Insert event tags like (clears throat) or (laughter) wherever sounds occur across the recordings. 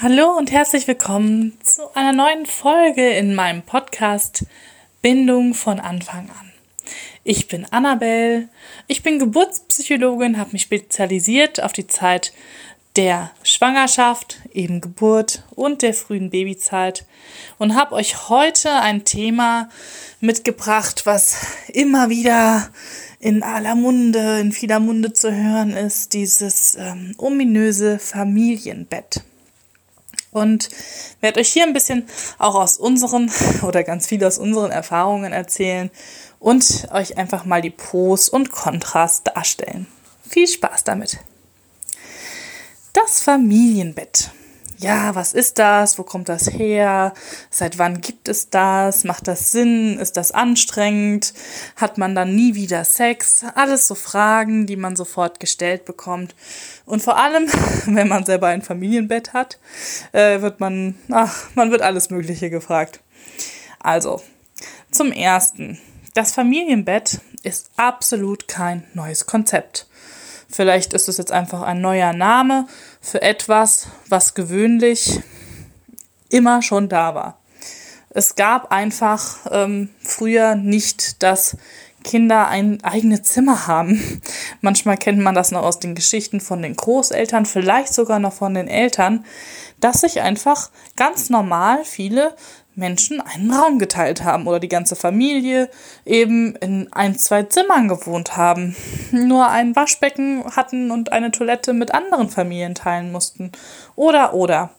Hallo und herzlich willkommen zu einer neuen Folge in meinem Podcast Bindung von Anfang an. Ich bin Annabelle, ich bin Geburtspsychologin, habe mich spezialisiert auf die Zeit der Schwangerschaft, eben Geburt und der frühen Babyzeit und habe euch heute ein Thema mitgebracht, was immer wieder in aller Munde, in vieler Munde zu hören ist, dieses ähm, ominöse Familienbett und werde euch hier ein bisschen auch aus unseren (laughs) oder ganz viel aus unseren Erfahrungen erzählen und euch einfach mal die Pros und Kontras darstellen. Viel Spaß damit. Das Familienbett ja, was ist das? Wo kommt das her? Seit wann gibt es das? Macht das Sinn? Ist das anstrengend? Hat man dann nie wieder Sex? Alles so Fragen, die man sofort gestellt bekommt. Und vor allem, (laughs) wenn man selber ein Familienbett hat, äh, wird man, ach, man wird alles Mögliche gefragt. Also, zum ersten. Das Familienbett ist absolut kein neues Konzept. Vielleicht ist es jetzt einfach ein neuer Name für etwas, was gewöhnlich immer schon da war. Es gab einfach ähm, früher nicht, dass Kinder ein eigenes Zimmer haben. (laughs) Manchmal kennt man das noch aus den Geschichten von den Großeltern, vielleicht sogar noch von den Eltern, dass sich einfach ganz normal viele Menschen einen Raum geteilt haben oder die ganze Familie eben in ein, zwei Zimmern gewohnt haben, nur ein Waschbecken hatten und eine Toilette mit anderen Familien teilen mussten. Oder, oder.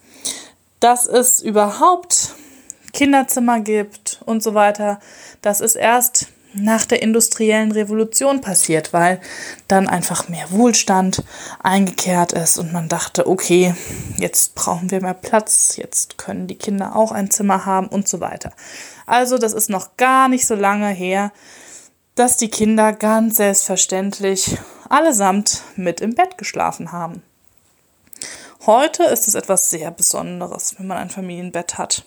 Dass es überhaupt Kinderzimmer gibt und so weiter, das ist erst nach der industriellen Revolution passiert, weil dann einfach mehr Wohlstand eingekehrt ist und man dachte, okay, jetzt brauchen wir mehr Platz, jetzt können die Kinder auch ein Zimmer haben und so weiter. Also das ist noch gar nicht so lange her, dass die Kinder ganz selbstverständlich allesamt mit im Bett geschlafen haben. Heute ist es etwas sehr Besonderes, wenn man ein Familienbett hat.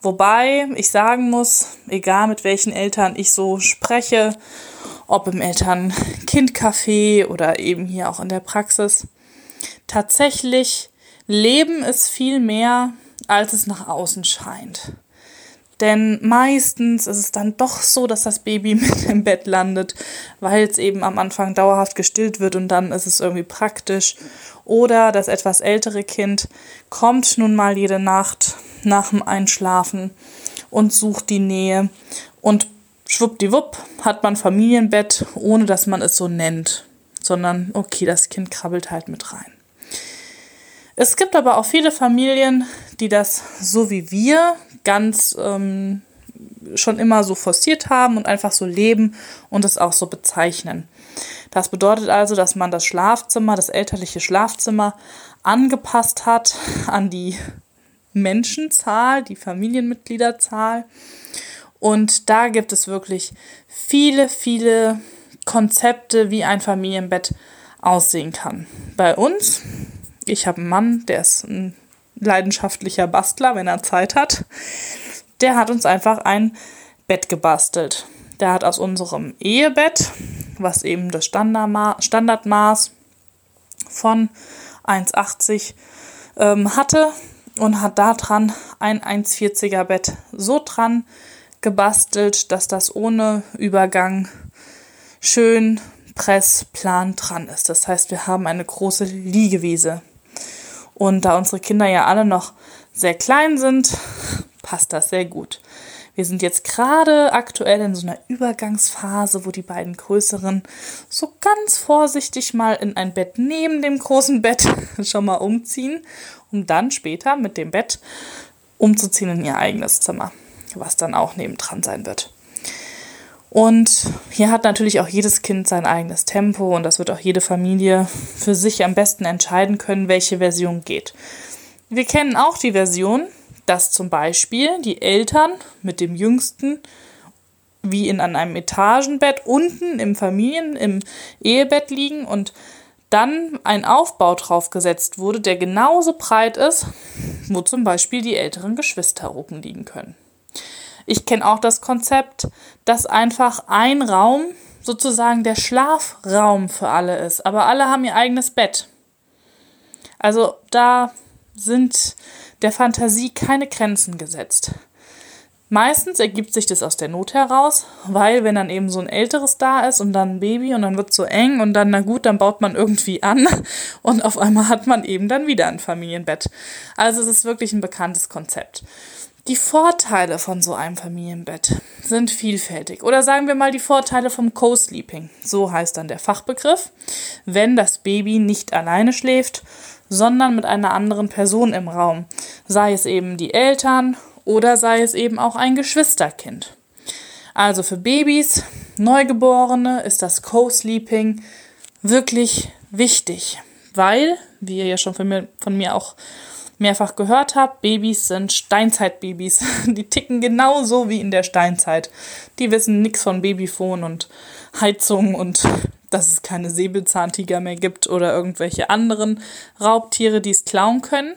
Wobei ich sagen muss, egal mit welchen Eltern ich so spreche, ob im Eltern-Kind-Café oder eben hier auch in der Praxis, tatsächlich leben es viel mehr, als es nach außen scheint. Denn meistens ist es dann doch so, dass das Baby (laughs) mit im Bett landet, weil es eben am Anfang dauerhaft gestillt wird und dann ist es irgendwie praktisch. Oder das etwas ältere Kind kommt nun mal jede Nacht nach dem Einschlafen und sucht die Nähe. Und schwuppdiwupp hat man Familienbett, ohne dass man es so nennt, sondern okay, das Kind krabbelt halt mit rein. Es gibt aber auch viele Familien, die das so wie wir ganz ähm, schon immer so forciert haben und einfach so leben und es auch so bezeichnen. Das bedeutet also, dass man das Schlafzimmer, das elterliche Schlafzimmer angepasst hat an die Menschenzahl, die Familienmitgliederzahl. Und da gibt es wirklich viele, viele Konzepte, wie ein Familienbett aussehen kann. Bei uns, ich habe einen Mann, der ist ein leidenschaftlicher Bastler, wenn er Zeit hat. Der hat uns einfach ein Bett gebastelt. Der hat aus unserem Ehebett, was eben das Standardmaß von 1,80 ähm, hatte, und hat da dran ein 1,40er Bett so dran gebastelt, dass das ohne Übergang schön pressplan dran ist. Das heißt, wir haben eine große Liegewiese. Und da unsere Kinder ja alle noch sehr klein sind, (laughs) passt das sehr gut. Wir sind jetzt gerade aktuell in so einer Übergangsphase, wo die beiden größeren so ganz vorsichtig mal in ein Bett neben dem großen Bett (laughs) schon mal umziehen, um dann später mit dem Bett umzuziehen in ihr eigenes Zimmer, was dann auch nebendran sein wird. Und hier hat natürlich auch jedes Kind sein eigenes Tempo und das wird auch jede Familie für sich am besten entscheiden können, welche Version geht. Wir kennen auch die Version, dass zum Beispiel die Eltern mit dem Jüngsten wie in einem Etagenbett unten im Familien, im Ehebett liegen und dann ein Aufbau drauf gesetzt wurde, der genauso breit ist, wo zum Beispiel die älteren Geschwister oben liegen können. Ich kenne auch das Konzept, dass einfach ein Raum sozusagen der Schlafraum für alle ist, aber alle haben ihr eigenes Bett. Also da sind der Fantasie keine Grenzen gesetzt. Meistens ergibt sich das aus der Not heraus, weil wenn dann eben so ein älteres da ist und dann ein Baby und dann wird es so eng und dann, na gut, dann baut man irgendwie an (laughs) und auf einmal hat man eben dann wieder ein Familienbett. Also es ist wirklich ein bekanntes Konzept. Die Vorteile von so einem Familienbett sind vielfältig. Oder sagen wir mal die Vorteile vom Co-Sleeping. So heißt dann der Fachbegriff. Wenn das Baby nicht alleine schläft, sondern mit einer anderen Person im Raum. Sei es eben die Eltern oder sei es eben auch ein Geschwisterkind. Also für Babys, Neugeborene ist das Co-Sleeping wirklich wichtig, weil, wie ihr ja schon von mir, von mir auch mehrfach gehört habt, Babys sind Steinzeitbabys. (laughs) Die ticken genauso wie in der Steinzeit. Die wissen nichts von Babyfon und Heizung und (laughs) dass es keine Säbelzahntiger mehr gibt oder irgendwelche anderen Raubtiere, die es klauen können.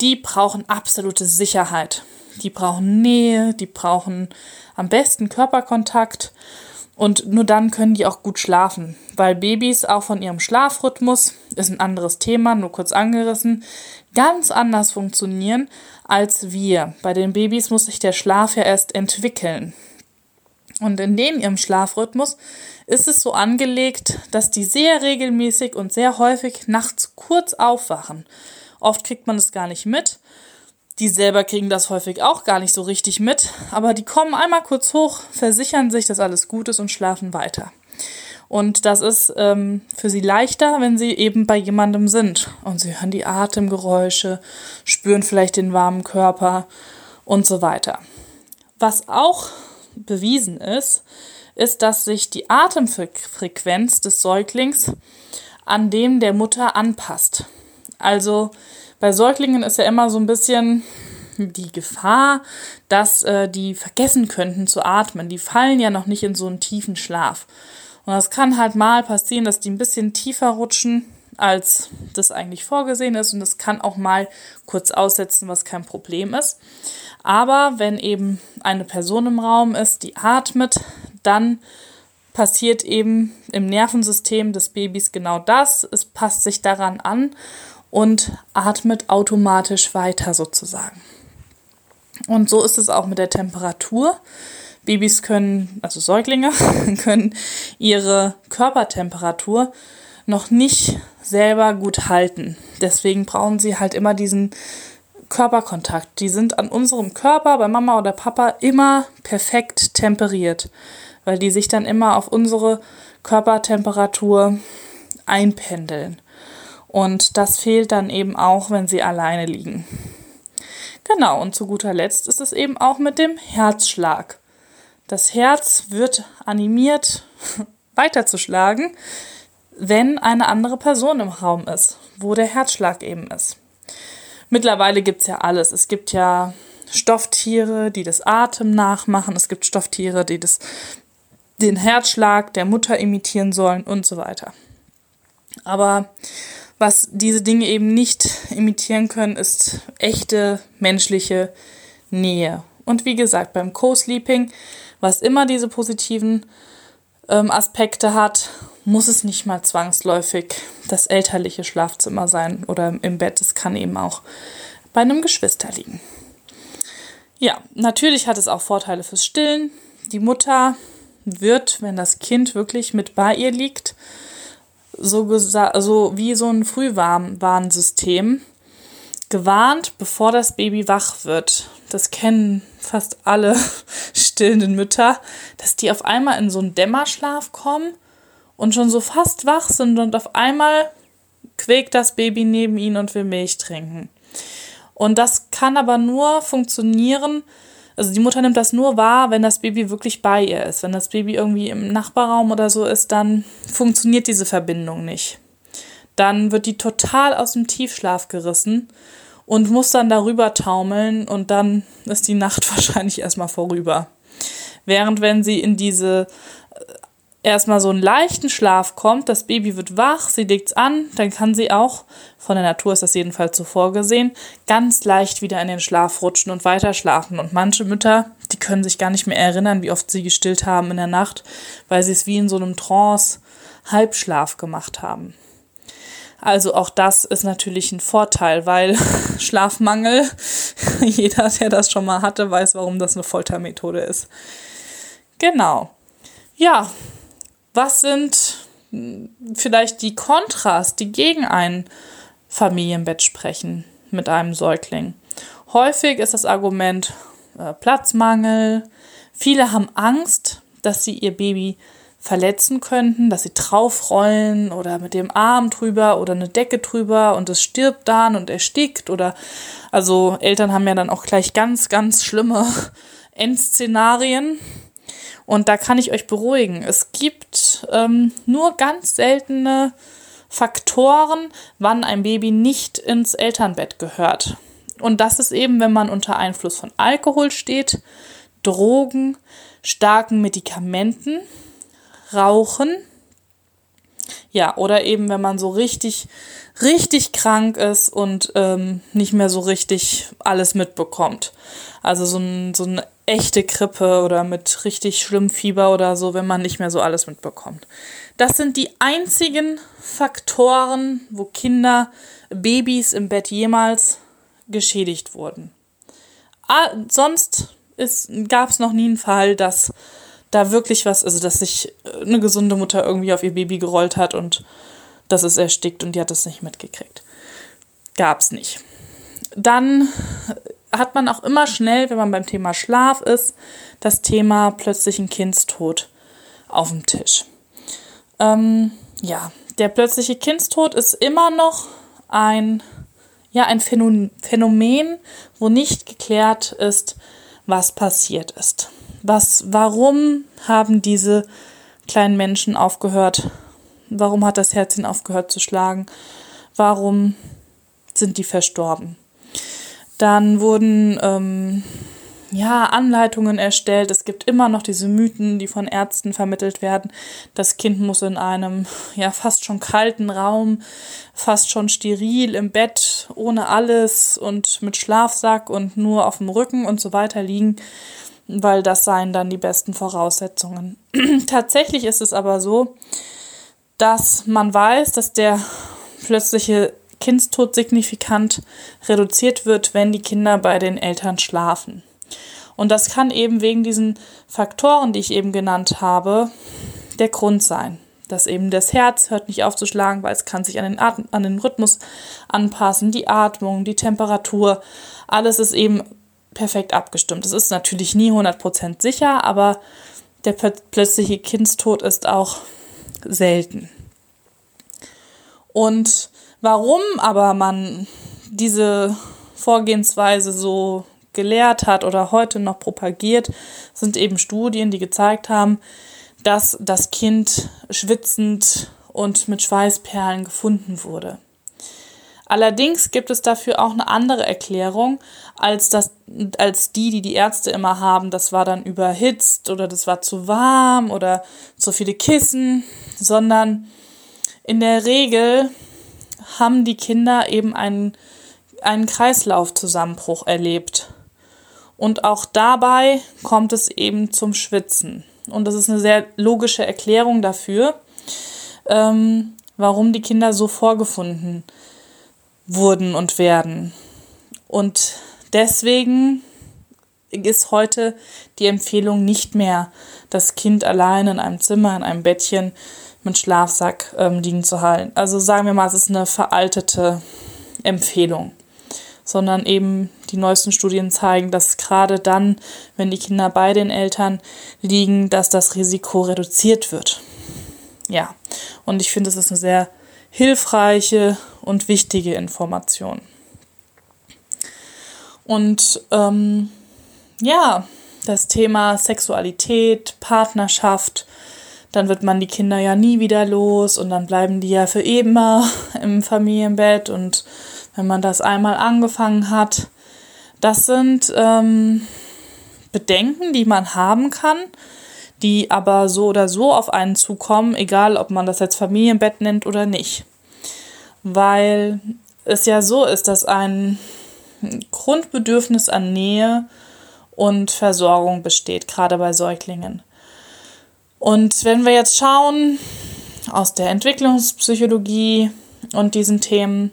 Die brauchen absolute Sicherheit. Die brauchen Nähe, die brauchen am besten Körperkontakt und nur dann können die auch gut schlafen, weil Babys auch von ihrem Schlafrhythmus, ist ein anderes Thema, nur kurz angerissen, ganz anders funktionieren als wir. Bei den Babys muss sich der Schlaf ja erst entwickeln. Und in dem ihrem Schlafrhythmus ist es so angelegt, dass die sehr regelmäßig und sehr häufig nachts kurz aufwachen. Oft kriegt man es gar nicht mit die selber kriegen das häufig auch gar nicht so richtig mit, aber die kommen einmal kurz hoch, versichern sich, dass alles gut ist und schlafen weiter. Und das ist ähm, für sie leichter, wenn sie eben bei jemandem sind. Und sie hören die Atemgeräusche, spüren vielleicht den warmen Körper und so weiter. Was auch bewiesen ist, ist, dass sich die Atemfrequenz des Säuglings an dem der Mutter anpasst. Also bei Säuglingen ist ja immer so ein bisschen die Gefahr, dass äh, die vergessen könnten zu atmen. Die fallen ja noch nicht in so einen tiefen Schlaf. Und das kann halt mal passieren, dass die ein bisschen tiefer rutschen, als das eigentlich vorgesehen ist. Und das kann auch mal kurz aussetzen, was kein Problem ist. Aber wenn eben eine Person im Raum ist, die atmet, dann passiert eben im Nervensystem des Babys genau das. Es passt sich daran an und atmet automatisch weiter sozusagen. Und so ist es auch mit der Temperatur. Babys können, also Säuglinge, (laughs) können ihre Körpertemperatur noch nicht selber gut halten. Deswegen brauchen sie halt immer diesen Körperkontakt. Die sind an unserem Körper bei Mama oder Papa immer perfekt temperiert, weil die sich dann immer auf unsere Körpertemperatur einpendeln. Und das fehlt dann eben auch, wenn sie alleine liegen. Genau, und zu guter Letzt ist es eben auch mit dem Herzschlag. Das Herz wird animiert, (laughs) weiterzuschlagen, wenn eine andere Person im Raum ist, wo der Herzschlag eben ist. Mittlerweile gibt es ja alles. Es gibt ja Stofftiere, die das Atem nachmachen. Es gibt Stofftiere, die das, den Herzschlag der Mutter imitieren sollen und so weiter. Aber was diese Dinge eben nicht imitieren können, ist echte menschliche Nähe. Und wie gesagt, beim Co-Sleeping, was immer diese positiven ähm, Aspekte hat, muss es nicht mal zwangsläufig das elterliche Schlafzimmer sein oder im Bett. Es kann eben auch bei einem Geschwister liegen. Ja, natürlich hat es auch Vorteile fürs Stillen. Die Mutter wird, wenn das Kind wirklich mit bei ihr liegt, so, so wie so ein Frühwarnsystem gewarnt, bevor das Baby wach wird. Das kennen fast alle (laughs) stillenden Mütter, dass die auf einmal in so einen Dämmerschlaf kommen und schon so fast wach sind und auf einmal quäkt das Baby neben ihnen und will Milch trinken. Und das kann aber nur funktionieren, also die Mutter nimmt das nur wahr, wenn das Baby wirklich bei ihr ist. Wenn das Baby irgendwie im Nachbarraum oder so ist, dann funktioniert diese Verbindung nicht. Dann wird die total aus dem Tiefschlaf gerissen und muss dann darüber taumeln und dann ist die Nacht (laughs) wahrscheinlich erstmal vorüber. Während wenn sie in diese erstmal so einen leichten Schlaf kommt, das Baby wird wach, sie legt's an, dann kann sie auch, von der Natur ist das jedenfalls so vorgesehen, ganz leicht wieder in den Schlaf rutschen und weiter schlafen. Und manche Mütter, die können sich gar nicht mehr erinnern, wie oft sie gestillt haben in der Nacht, weil sie es wie in so einem Trance Halbschlaf gemacht haben. Also auch das ist natürlich ein Vorteil, weil (laughs) Schlafmangel, (laughs) jeder, der das schon mal hatte, weiß, warum das eine Foltermethode ist. Genau. Ja, was sind hm, vielleicht die Kontras, die gegen ein Familienbett sprechen mit einem Säugling? Häufig ist das Argument äh, Platzmangel. Viele haben Angst, dass sie ihr Baby verletzen könnten, dass sie draufrollen oder mit dem Arm drüber oder eine Decke drüber und es stirbt dann und erstickt oder also Eltern haben ja dann auch gleich ganz, ganz schlimme (laughs) Endszenarien. Und da kann ich euch beruhigen. Es gibt ähm, nur ganz seltene Faktoren, wann ein Baby nicht ins Elternbett gehört. Und das ist eben, wenn man unter Einfluss von Alkohol steht, Drogen, starken Medikamenten, Rauchen. Ja, oder eben, wenn man so richtig, richtig krank ist und ähm, nicht mehr so richtig alles mitbekommt. Also so, ein, so eine echte Grippe oder mit richtig schlimm Fieber oder so, wenn man nicht mehr so alles mitbekommt. Das sind die einzigen Faktoren, wo Kinder, Babys im Bett jemals geschädigt wurden. Ah, sonst gab es noch nie einen Fall, dass da wirklich was, also dass sich eine gesunde Mutter irgendwie auf ihr Baby gerollt hat und das ist erstickt und die hat das nicht mitgekriegt. Gab's nicht. Dann hat man auch immer schnell, wenn man beim Thema Schlaf ist, das Thema plötzlichen Kindstod auf dem Tisch. Ähm, ja, der plötzliche Kindstod ist immer noch ein, ja, ein Phänomen, wo nicht geklärt ist, was passiert ist. Was, warum haben diese kleinen Menschen aufgehört? Warum hat das Herzchen aufgehört zu schlagen? Warum sind die verstorben? Dann wurden ähm, ja, Anleitungen erstellt. Es gibt immer noch diese Mythen, die von Ärzten vermittelt werden. Das Kind muss in einem ja fast schon kalten Raum, fast schon steril im Bett, ohne alles und mit Schlafsack und nur auf dem Rücken und so weiter liegen weil das seien dann die besten Voraussetzungen. (clears throat) Tatsächlich ist es aber so, dass man weiß, dass der plötzliche Kindstod signifikant reduziert wird, wenn die Kinder bei den Eltern schlafen. Und das kann eben wegen diesen Faktoren, die ich eben genannt habe, der Grund sein. Dass eben das Herz hört nicht auf zu weil es kann sich an den, Atem, an den Rhythmus anpassen, die Atmung, die Temperatur, alles ist eben perfekt abgestimmt. Es ist natürlich nie 100% sicher, aber der plötzliche Kindstod ist auch selten. Und warum aber man diese Vorgehensweise so gelehrt hat oder heute noch propagiert, sind eben Studien, die gezeigt haben, dass das Kind schwitzend und mit Schweißperlen gefunden wurde. Allerdings gibt es dafür auch eine andere Erklärung als, das, als die, die die Ärzte immer haben. Das war dann überhitzt oder das war zu warm oder zu viele Kissen, sondern in der Regel haben die Kinder eben einen, einen Kreislaufzusammenbruch erlebt. Und auch dabei kommt es eben zum Schwitzen. Und das ist eine sehr logische Erklärung dafür, ähm, warum die Kinder so vorgefunden wurden und werden. Und deswegen ist heute die Empfehlung nicht mehr, das Kind allein in einem Zimmer, in einem Bettchen mit Schlafsack ähm, liegen zu halten. Also sagen wir mal, es ist eine veraltete Empfehlung. Sondern eben die neuesten Studien zeigen, dass gerade dann, wenn die Kinder bei den Eltern liegen, dass das Risiko reduziert wird. Ja, und ich finde, es ist eine sehr hilfreiche und wichtige Information. Und ähm, ja, das Thema Sexualität, Partnerschaft, dann wird man die Kinder ja nie wieder los und dann bleiben die ja für immer (laughs) im Familienbett und wenn man das einmal angefangen hat, das sind ähm, Bedenken, die man haben kann, die aber so oder so auf einen zukommen, egal ob man das jetzt Familienbett nennt oder nicht. Weil es ja so ist, dass ein Grundbedürfnis an Nähe und Versorgung besteht, gerade bei Säuglingen. Und wenn wir jetzt schauen aus der Entwicklungspsychologie, und diesen Themen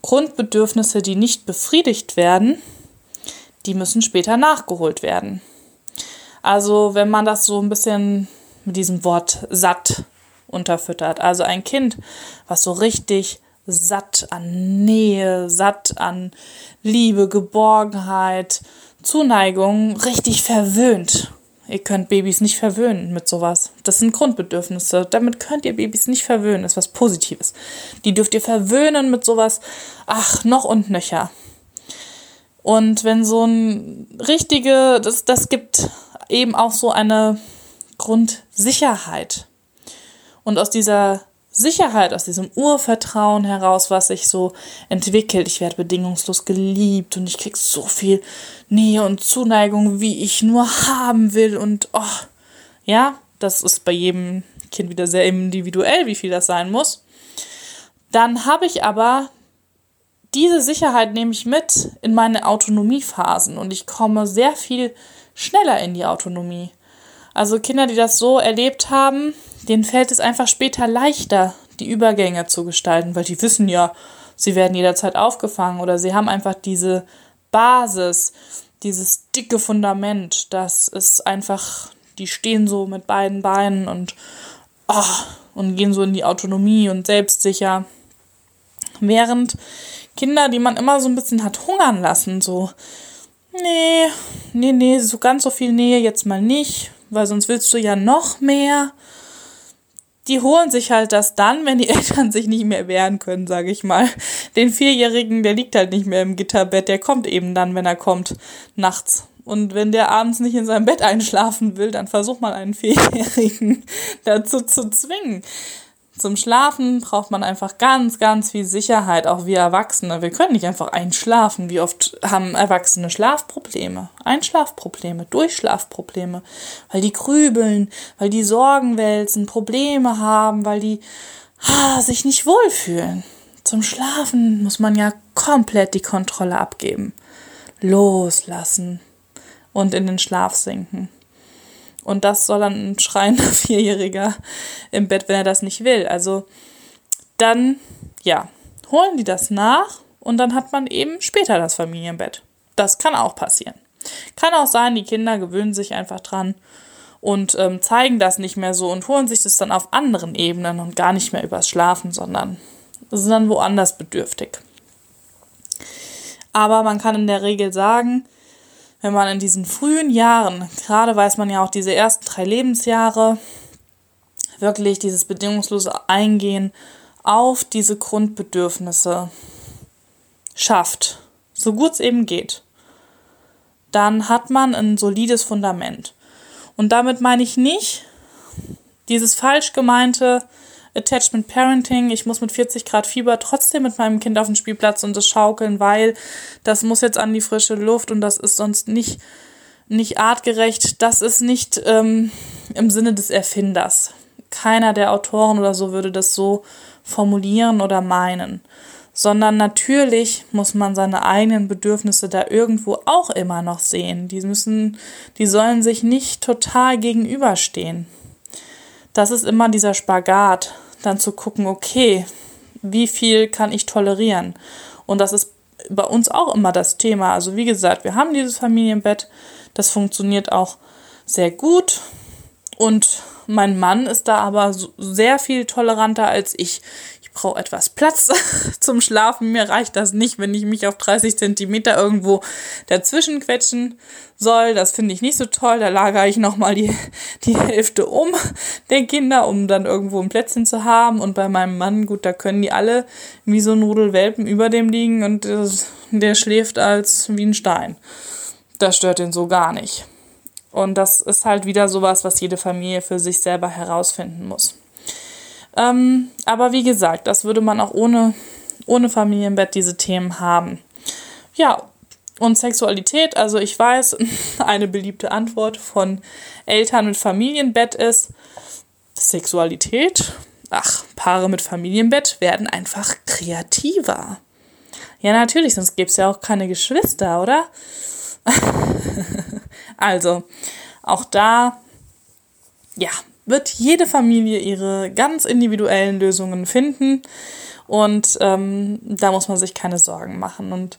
Grundbedürfnisse, die nicht befriedigt werden, die müssen später nachgeholt werden. Also wenn man das so ein bisschen mit diesem Wort satt unterfüttert. Also ein Kind, was so richtig satt an Nähe, satt an Liebe, Geborgenheit, Zuneigung, richtig verwöhnt. Ihr könnt Babys nicht verwöhnen mit sowas. Das sind Grundbedürfnisse. Damit könnt ihr Babys nicht verwöhnen. Das ist was Positives. Die dürft ihr verwöhnen mit sowas, ach, noch und nöcher. Und wenn so ein richtige, das, das gibt eben auch so eine Grundsicherheit. Und aus dieser Sicherheit, aus diesem Urvertrauen heraus, was sich so entwickelt. Ich werde bedingungslos geliebt und ich krieg so viel Nähe und Zuneigung, wie ich nur haben will. Und oh, ja, das ist bei jedem Kind wieder sehr individuell, wie viel das sein muss. Dann habe ich aber diese Sicherheit nehme ich mit in meine Autonomiephasen und ich komme sehr viel schneller in die Autonomie. Also Kinder, die das so erlebt haben, denen fällt es einfach später leichter, die Übergänge zu gestalten, weil die wissen ja, sie werden jederzeit aufgefangen oder sie haben einfach diese Basis, dieses dicke Fundament, das ist einfach, die stehen so mit beiden Beinen und, oh, und gehen so in die Autonomie und selbstsicher. Während Kinder, die man immer so ein bisschen hat hungern lassen, so, nee, nee, nee, so ganz so viel Nähe jetzt mal nicht, weil sonst willst du ja noch mehr die holen sich halt das dann, wenn die (laughs) Eltern sich nicht mehr wehren können, sage ich mal. Den Vierjährigen, der liegt halt nicht mehr im Gitterbett, der kommt eben dann, wenn er kommt, nachts. Und wenn der abends nicht in seinem Bett einschlafen will, dann versuch mal einen Vierjährigen (laughs) dazu zu zwingen. Zum Schlafen braucht man einfach ganz, ganz viel Sicherheit, auch wir Erwachsene. Wir können nicht einfach einschlafen. Wie oft haben Erwachsene Schlafprobleme, Einschlafprobleme, Durchschlafprobleme, weil die grübeln, weil die Sorgen wälzen, Probleme haben, weil die ah, sich nicht wohlfühlen. Zum Schlafen muss man ja komplett die Kontrolle abgeben, loslassen und in den Schlaf sinken. Und das soll dann ein schreiender (laughs) Vierjähriger im Bett, wenn er das nicht will. Also dann, ja, holen die das nach und dann hat man eben später das Familienbett. Das kann auch passieren. Kann auch sein, die Kinder gewöhnen sich einfach dran und ähm, zeigen das nicht mehr so und holen sich das dann auf anderen Ebenen und gar nicht mehr übers Schlafen, sondern sind dann woanders bedürftig. Aber man kann in der Regel sagen, wenn man in diesen frühen Jahren, gerade weiß man ja auch diese ersten drei Lebensjahre, wirklich dieses bedingungslose Eingehen auf diese Grundbedürfnisse schafft, so gut es eben geht, dann hat man ein solides Fundament. Und damit meine ich nicht dieses falsch gemeinte, Attachment Parenting, ich muss mit 40 Grad Fieber trotzdem mit meinem Kind auf den Spielplatz und das schaukeln, weil das muss jetzt an die frische Luft und das ist sonst nicht, nicht artgerecht. Das ist nicht ähm, im Sinne des Erfinders. Keiner der Autoren oder so würde das so formulieren oder meinen. Sondern natürlich muss man seine eigenen Bedürfnisse da irgendwo auch immer noch sehen. Die müssen, die sollen sich nicht total gegenüberstehen das ist immer dieser Spagat, dann zu gucken, okay, wie viel kann ich tolerieren? Und das ist bei uns auch immer das Thema. Also wie gesagt, wir haben dieses Familienbett, das funktioniert auch sehr gut und mein Mann ist da aber sehr viel toleranter als ich brauche etwas Platz (laughs) zum Schlafen. Mir reicht das nicht, wenn ich mich auf 30 Zentimeter irgendwo dazwischen quetschen soll. Das finde ich nicht so toll. Da lagere ich nochmal die, (laughs) die Hälfte um der Kinder, um dann irgendwo ein Plätzchen zu haben. Und bei meinem Mann, gut, da können die alle wie so Nudelwelpen über dem liegen und der schläft als wie ein Stein. Das stört ihn so gar nicht. Und das ist halt wieder sowas, was jede Familie für sich selber herausfinden muss. Ähm, aber wie gesagt, das würde man auch ohne, ohne Familienbett diese Themen haben. Ja, und Sexualität, also ich weiß, (laughs) eine beliebte Antwort von Eltern mit Familienbett ist Sexualität. Ach, Paare mit Familienbett werden einfach kreativer. Ja, natürlich, sonst gäbe es ja auch keine Geschwister, oder? (laughs) also, auch da, ja, wird jede Familie ihre ganz individuellen Lösungen finden. Und ähm, da muss man sich keine Sorgen machen. Und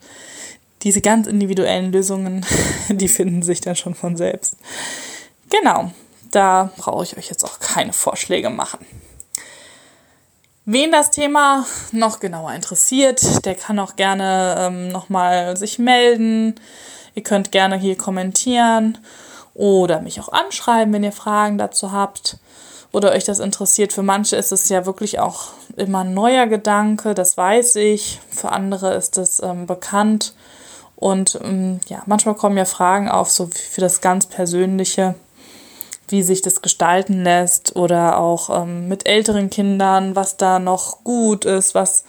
diese ganz individuellen Lösungen, (laughs) die finden sich dann schon von selbst. Genau, da brauche ich euch jetzt auch keine Vorschläge machen. Wen das Thema noch genauer interessiert, der kann auch gerne ähm, nochmal sich melden. Ihr könnt gerne hier kommentieren oder mich auch anschreiben, wenn ihr Fragen dazu habt oder euch das interessiert. Für manche ist es ja wirklich auch immer ein neuer Gedanke, das weiß ich. Für andere ist es ähm, bekannt. Und ähm, ja, manchmal kommen ja Fragen auf, so für das ganz Persönliche wie sich das gestalten lässt oder auch ähm, mit älteren Kindern, was da noch gut ist, was,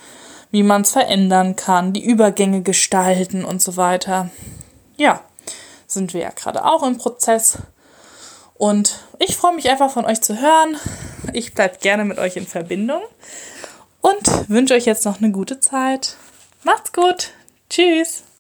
wie man es verändern kann, die Übergänge gestalten und so weiter. Ja, sind wir ja gerade auch im Prozess. Und ich freue mich einfach von euch zu hören. Ich bleibe gerne mit euch in Verbindung und wünsche euch jetzt noch eine gute Zeit. Macht's gut. Tschüss.